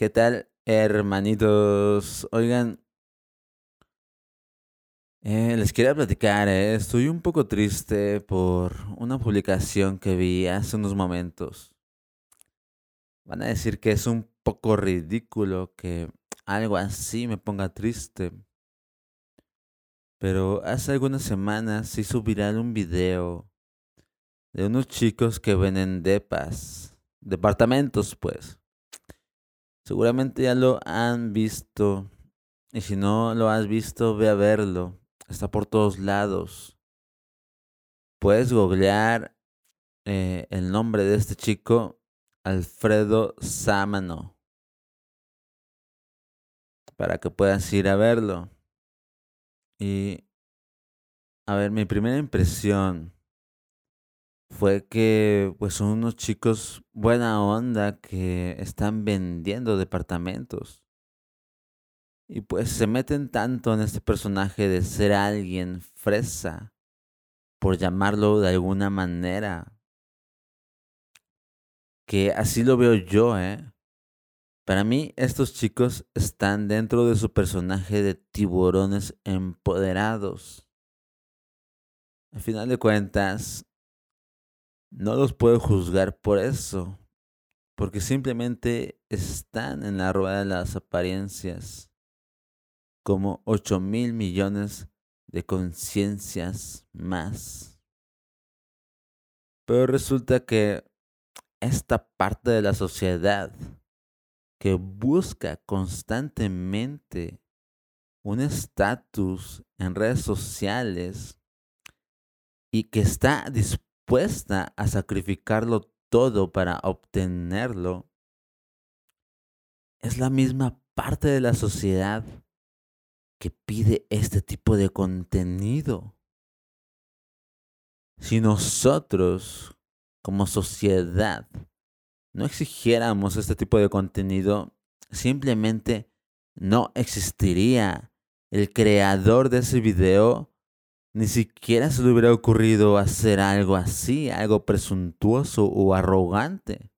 ¿Qué tal, hermanitos? Oigan, eh, les quería platicar, eh, estoy un poco triste por una publicación que vi hace unos momentos. Van a decir que es un poco ridículo que algo así me ponga triste. Pero hace algunas semanas se hizo viral un video de unos chicos que venden depas, departamentos pues. Seguramente ya lo han visto. Y si no lo has visto, ve a verlo. Está por todos lados. Puedes googlear eh, el nombre de este chico, Alfredo Sámano, para que puedas ir a verlo. Y, a ver, mi primera impresión fue que pues son unos chicos buena onda que están vendiendo departamentos. Y pues se meten tanto en este personaje de ser alguien fresa, por llamarlo de alguna manera, que así lo veo yo, ¿eh? Para mí estos chicos están dentro de su personaje de tiburones empoderados. Al final de cuentas, no los puedo juzgar por eso, porque simplemente están en la rueda de las apariencias, como ocho mil millones de conciencias más. Pero resulta que esta parte de la sociedad que busca constantemente un estatus en redes sociales y que está dispuesta a sacrificarlo todo para obtenerlo, es la misma parte de la sociedad que pide este tipo de contenido. Si nosotros, como sociedad, no exigiéramos este tipo de contenido, simplemente no existiría el creador de ese video ni siquiera se le hubiera ocurrido hacer algo así, algo presuntuoso o arrogante.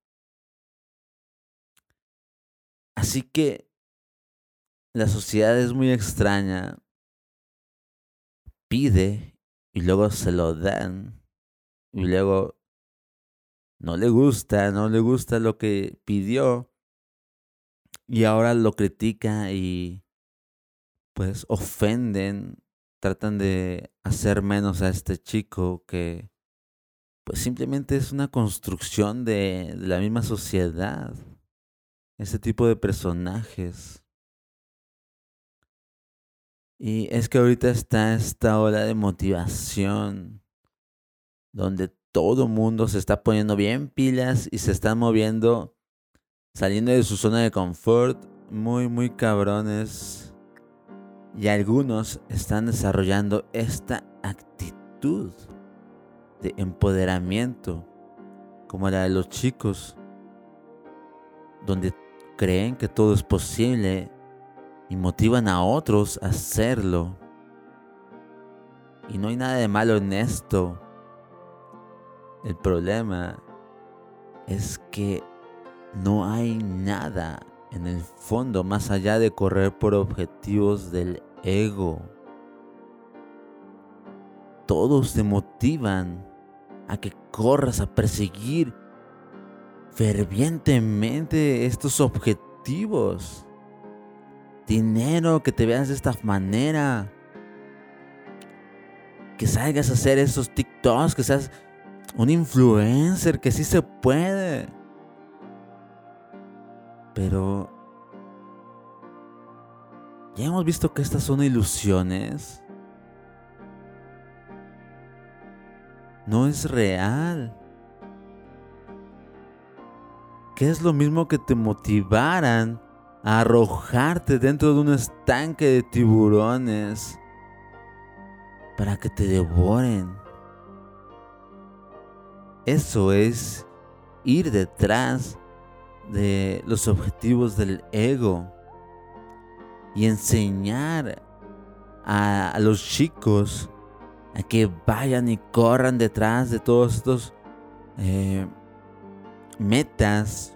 Así que la sociedad es muy extraña. Pide y luego se lo dan. Y luego no le gusta, no le gusta lo que pidió. Y ahora lo critica y pues ofenden tratan de hacer menos a este chico que pues simplemente es una construcción de, la misma sociedad. Ese tipo de personajes. Y es que ahorita está esta ola de motivación donde todo mundo se está poniendo bien pilas y se está moviendo, saliendo de su zona de confort, muy, muy cabrones y algunos están desarrollando esta actitud de empoderamiento, como la de los chicos, donde creen que todo es posible y motivan a otros a hacerlo. Y no hay nada de malo en esto. El problema es que no hay nada en el fondo, más allá de correr por objetivos del ego. Todos te motivan a que corras a perseguir fervientemente estos objetivos. Dinero, que te veas de esta manera. Que salgas a hacer esos TikToks, que seas un influencer, que sí se puede. Pero ya hemos visto que estas son ilusiones. No es real. Que es lo mismo que te motivaran a arrojarte dentro de un estanque de tiburones para que te devoren. Eso es ir detrás de los objetivos del ego y enseñar a, los chicos a que vayan y corran detrás de todos estos eh, metas,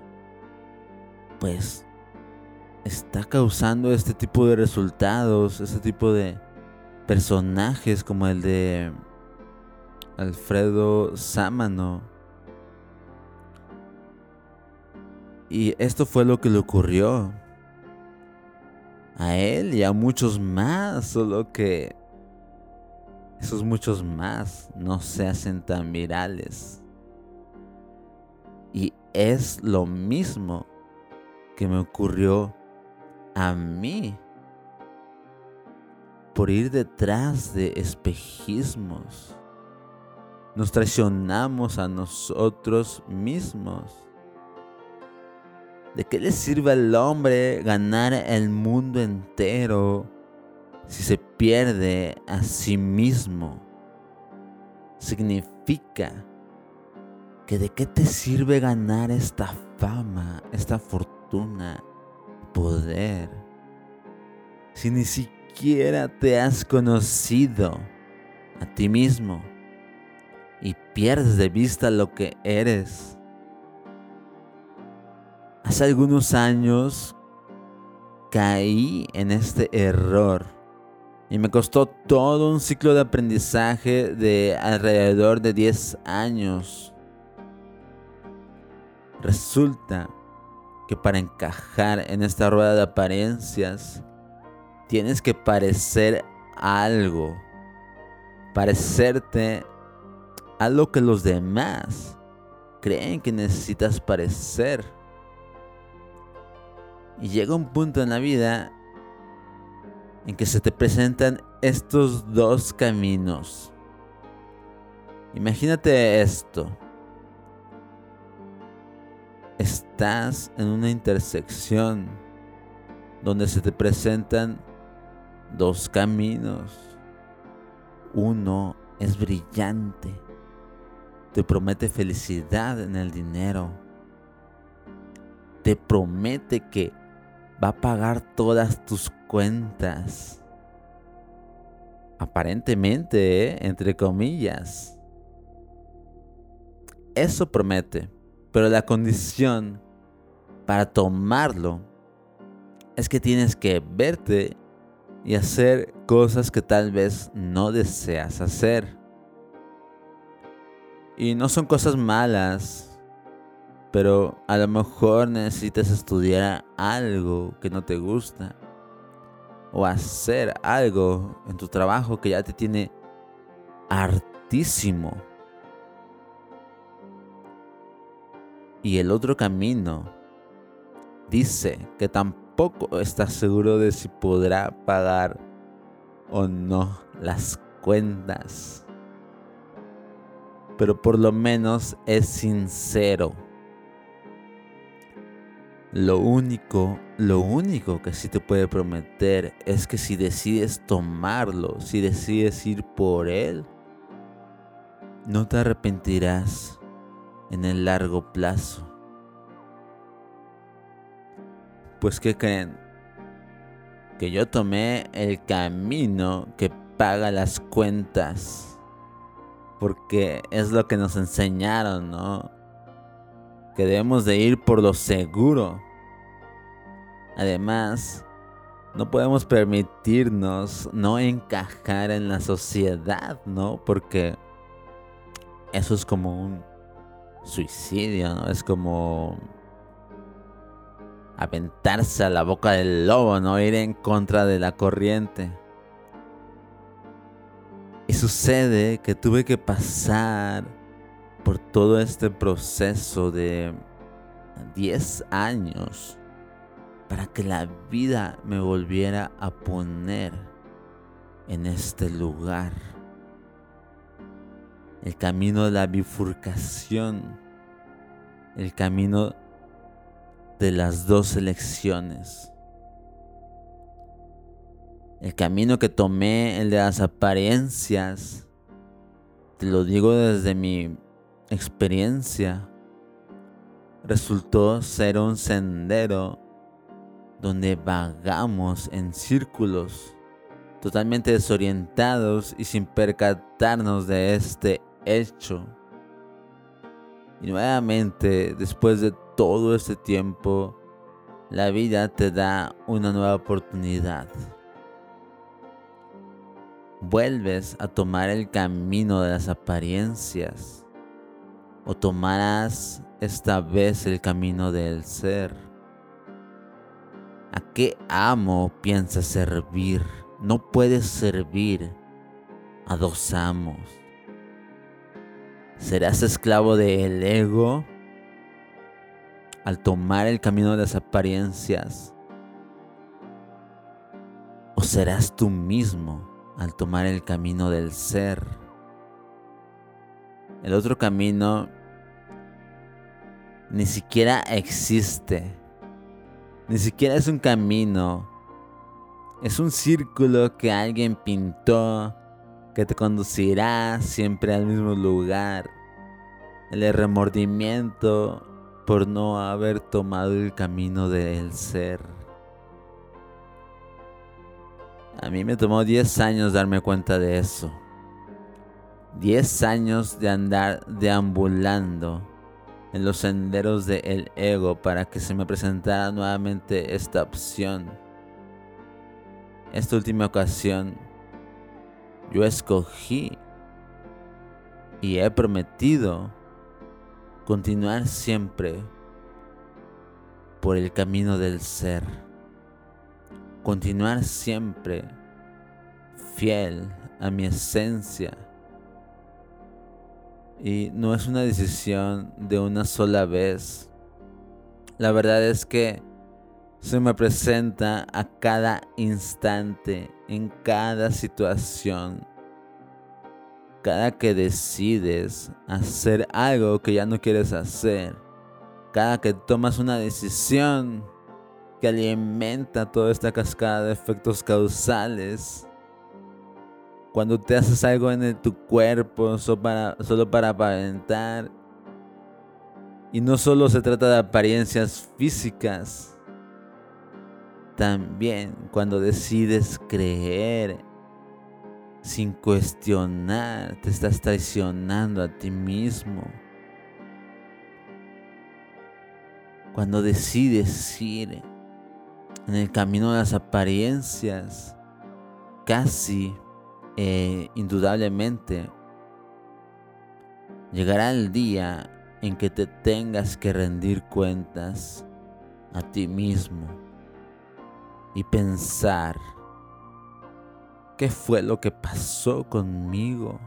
pues está causando este tipo de resultados, este tipo de personajes como el de Alfredo Sámano. Y esto fue lo que le ocurrió a él y a muchos más, solo que esos muchos más no se hacen tan virales. Y es lo mismo que me ocurrió a mí por ir detrás de espejismos. Nos traicionamos a nosotros mismos. ¿De qué le sirve al hombre ganar el mundo entero si se pierde a sí mismo? Significa que de qué te sirve ganar esta fama, esta fortuna, poder, si ni siquiera te has conocido a ti mismo y pierdes de vista lo que eres. Hace algunos años caí en este error y me costó todo un ciclo de aprendizaje de alrededor de 10 años. Resulta que para encajar en esta rueda de apariencias tienes que parecer algo, parecerte a lo que los demás creen que necesitas parecer. Y llega un punto en la vida en que se te presentan estos dos caminos. Imagínate esto. Estás en una intersección donde se te presentan dos caminos. Uno es brillante. Te promete felicidad en el dinero. Te promete que va a pagar todas tus cuentas. Aparentemente, ¿eh? entre comillas. Eso promete, pero la condición para tomarlo es que tienes que verte y hacer cosas que tal vez no deseas hacer. Y no son cosas malas, pero a lo mejor necesitas estudiar algo que no te gusta. O hacer algo en tu trabajo que ya te tiene hartísimo. Y el otro camino dice que tampoco estás seguro de si podrá pagar o no las cuentas. Pero por lo menos es sincero lo único, lo único que sí te puede prometer es que si decides tomarlo, si decides ir por él, no te arrepentirás en el largo plazo. Pues ¿qué creen? Que yo tomé el camino que paga las cuentas. Porque es lo que nos enseñaron, ¿no? Que debemos de ir por lo seguro. Además, no podemos permitirnos no encajar en la sociedad, ¿no? Porque eso es como un suicidio, ¿no? Es como aventarse a la boca del lobo, ¿no? Ir en contra de la corriente. Y sucede que tuve que pasar por todo este proceso de 10 años para que la vida me volviera a poner en este lugar. El camino de la bifurcación, el camino de las dos elecciones. El camino que tomé, el de las apariencias, te lo digo desde mi experiencia, resultó ser un sendero donde vagamos en círculos, totalmente desorientados y sin percatarnos de este hecho. Y nuevamente, después de todo este tiempo, la vida te da una nueva oportunidad. Vuelves a tomar el camino de las apariencias o tomarás esta vez el camino del ser. ¿A qué amo piensas servir? No puedes servir a dos amos. ¿Serás esclavo del ego al tomar el camino de las apariencias? ¿O serás tú mismo al tomar el camino del ser? El otro camino ni siquiera existe. Ni siquiera es un camino. Es un círculo que alguien pintó que te conducirá siempre al mismo lugar. El remordimiento por no haber tomado el camino del ser. A mí me tomó 10 años darme cuenta de eso. 10 años de andar deambulando en los senderos del ego para que se me presentara nuevamente esta opción. Esta última ocasión yo escogí y he prometido continuar siempre por el camino del ser. Continuar siempre fiel a mi esencia. Y no es una decisión de una sola vez. La verdad es que se me presenta a cada instante, en cada situación. Cada que decides hacer algo que ya no quieres hacer. Cada que tomas una decisión que alimenta toda esta cascada de efectos causales. Cuando te haces algo en tu cuerpo solo para, solo para aparentar. Y no solo se trata de apariencias físicas también cuando decides creer sin cuestionar, te estás traicionando a ti mismo. Cuando decides ir en el camino de las apariencias, casi eh, indudablemente llegará el día en que te tengas que rendir cuentas a ti mismo y pensar qué fue lo que pasó conmigo.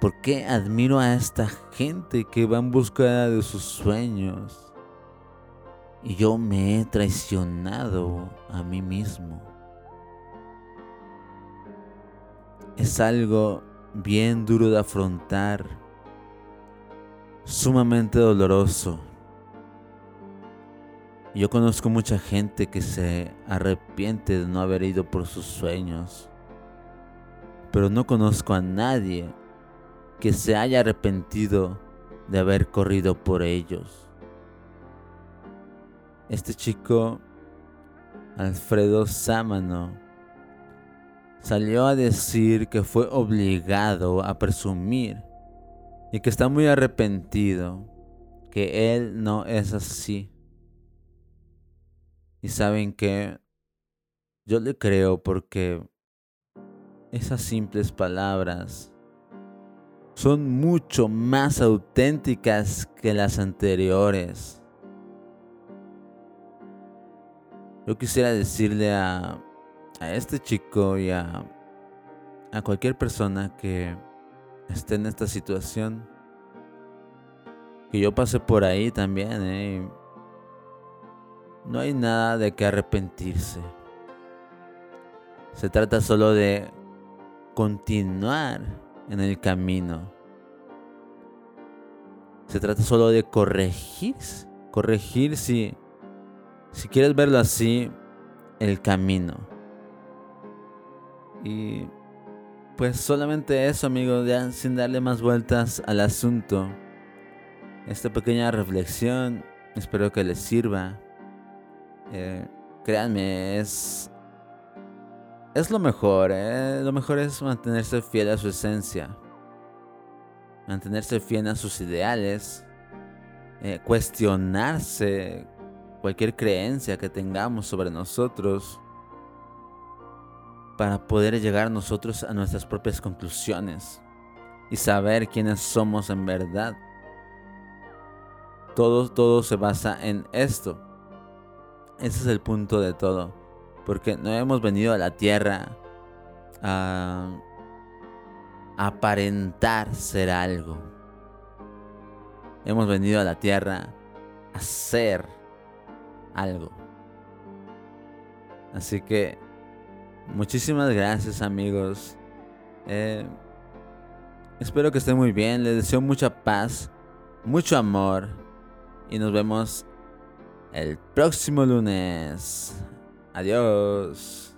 ¿Por qué admiro a esta gente que va en búsqueda de sus sueños? Y yo me he traicionado a mí mismo. Es algo bien duro de afrontar, sumamente doloroso. Yo conozco mucha gente que se arrepiente de no haber ido por sus sueños, pero no conozco a nadie que se haya arrepentido de haber corrido por ellos. Este chico, Alfredo Sámano, salió a decir que fue obligado a presumir y que está muy arrepentido, que él no es así y saben que yo le creo porque esas simples palabras son mucho más auténticas que las anteriores. Yo quisiera decirle a, a este chico y a, a cualquier persona que esté en esta situación, que yo pasé por ahí también, ¿eh? No hay nada de que arrepentirse. Se trata solo de continuar en el camino. Se trata solo de corregir. Corregir si, si quieres verlo así, el camino. Y pues solamente eso, amigos, ya sin darle más vueltas al asunto. Esta pequeña reflexión espero que les sirva. Eh, créanme, es. Es lo mejor, eh. Lo mejor es mantenerse fiel a su esencia. Mantenerse fiel a sus ideales. eh, cuestionarse cualquier creencia que tengamos sobre nosotros para poder llegar nosotros a nuestras propias conclusiones y saber quiénes somos en verdad. Todo, todo se basa en esto. Ese es el punto de todo. Porque no hemos venido a la tierra a aparentar ser algo. Hemos venido a la tierra a ser algo. Así que muchísimas gracias amigos. Eh, espero que estén muy bien. Les deseo mucha paz, mucho amor. Y nos vemos el próximo lunes. Adiós.